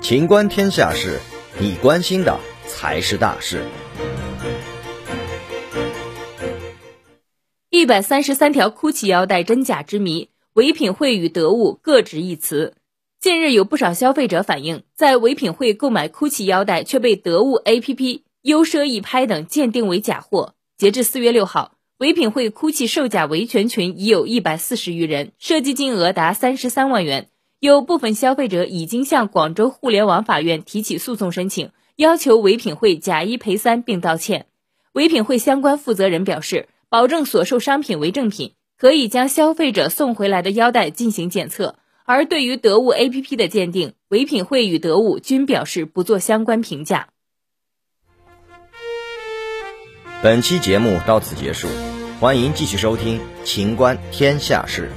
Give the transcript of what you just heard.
情观天下事，你关心的才是大事。一百三十三条 GUCCI 腰带真假之谜，唯品会与得物各执一词。近日，有不少消费者反映，在唯品会购买 GUCCI 腰带却被得物 APP、优奢易拍等鉴定为假货。截至四月六号，唯品会 GUCCI 售假维权群已有一百四十余人，涉及金额达三十三万元。有部分消费者已经向广州互联网法院提起诉讼申请，要求唯品会假一赔三并道歉。唯品会相关负责人表示。保证所售商品为正品，可以将消费者送回来的腰带进行检测。而对于得物 APP 的鉴定，唯品会与得物均表示不做相关评价。本期节目到此结束，欢迎继续收听《秦观天下事》。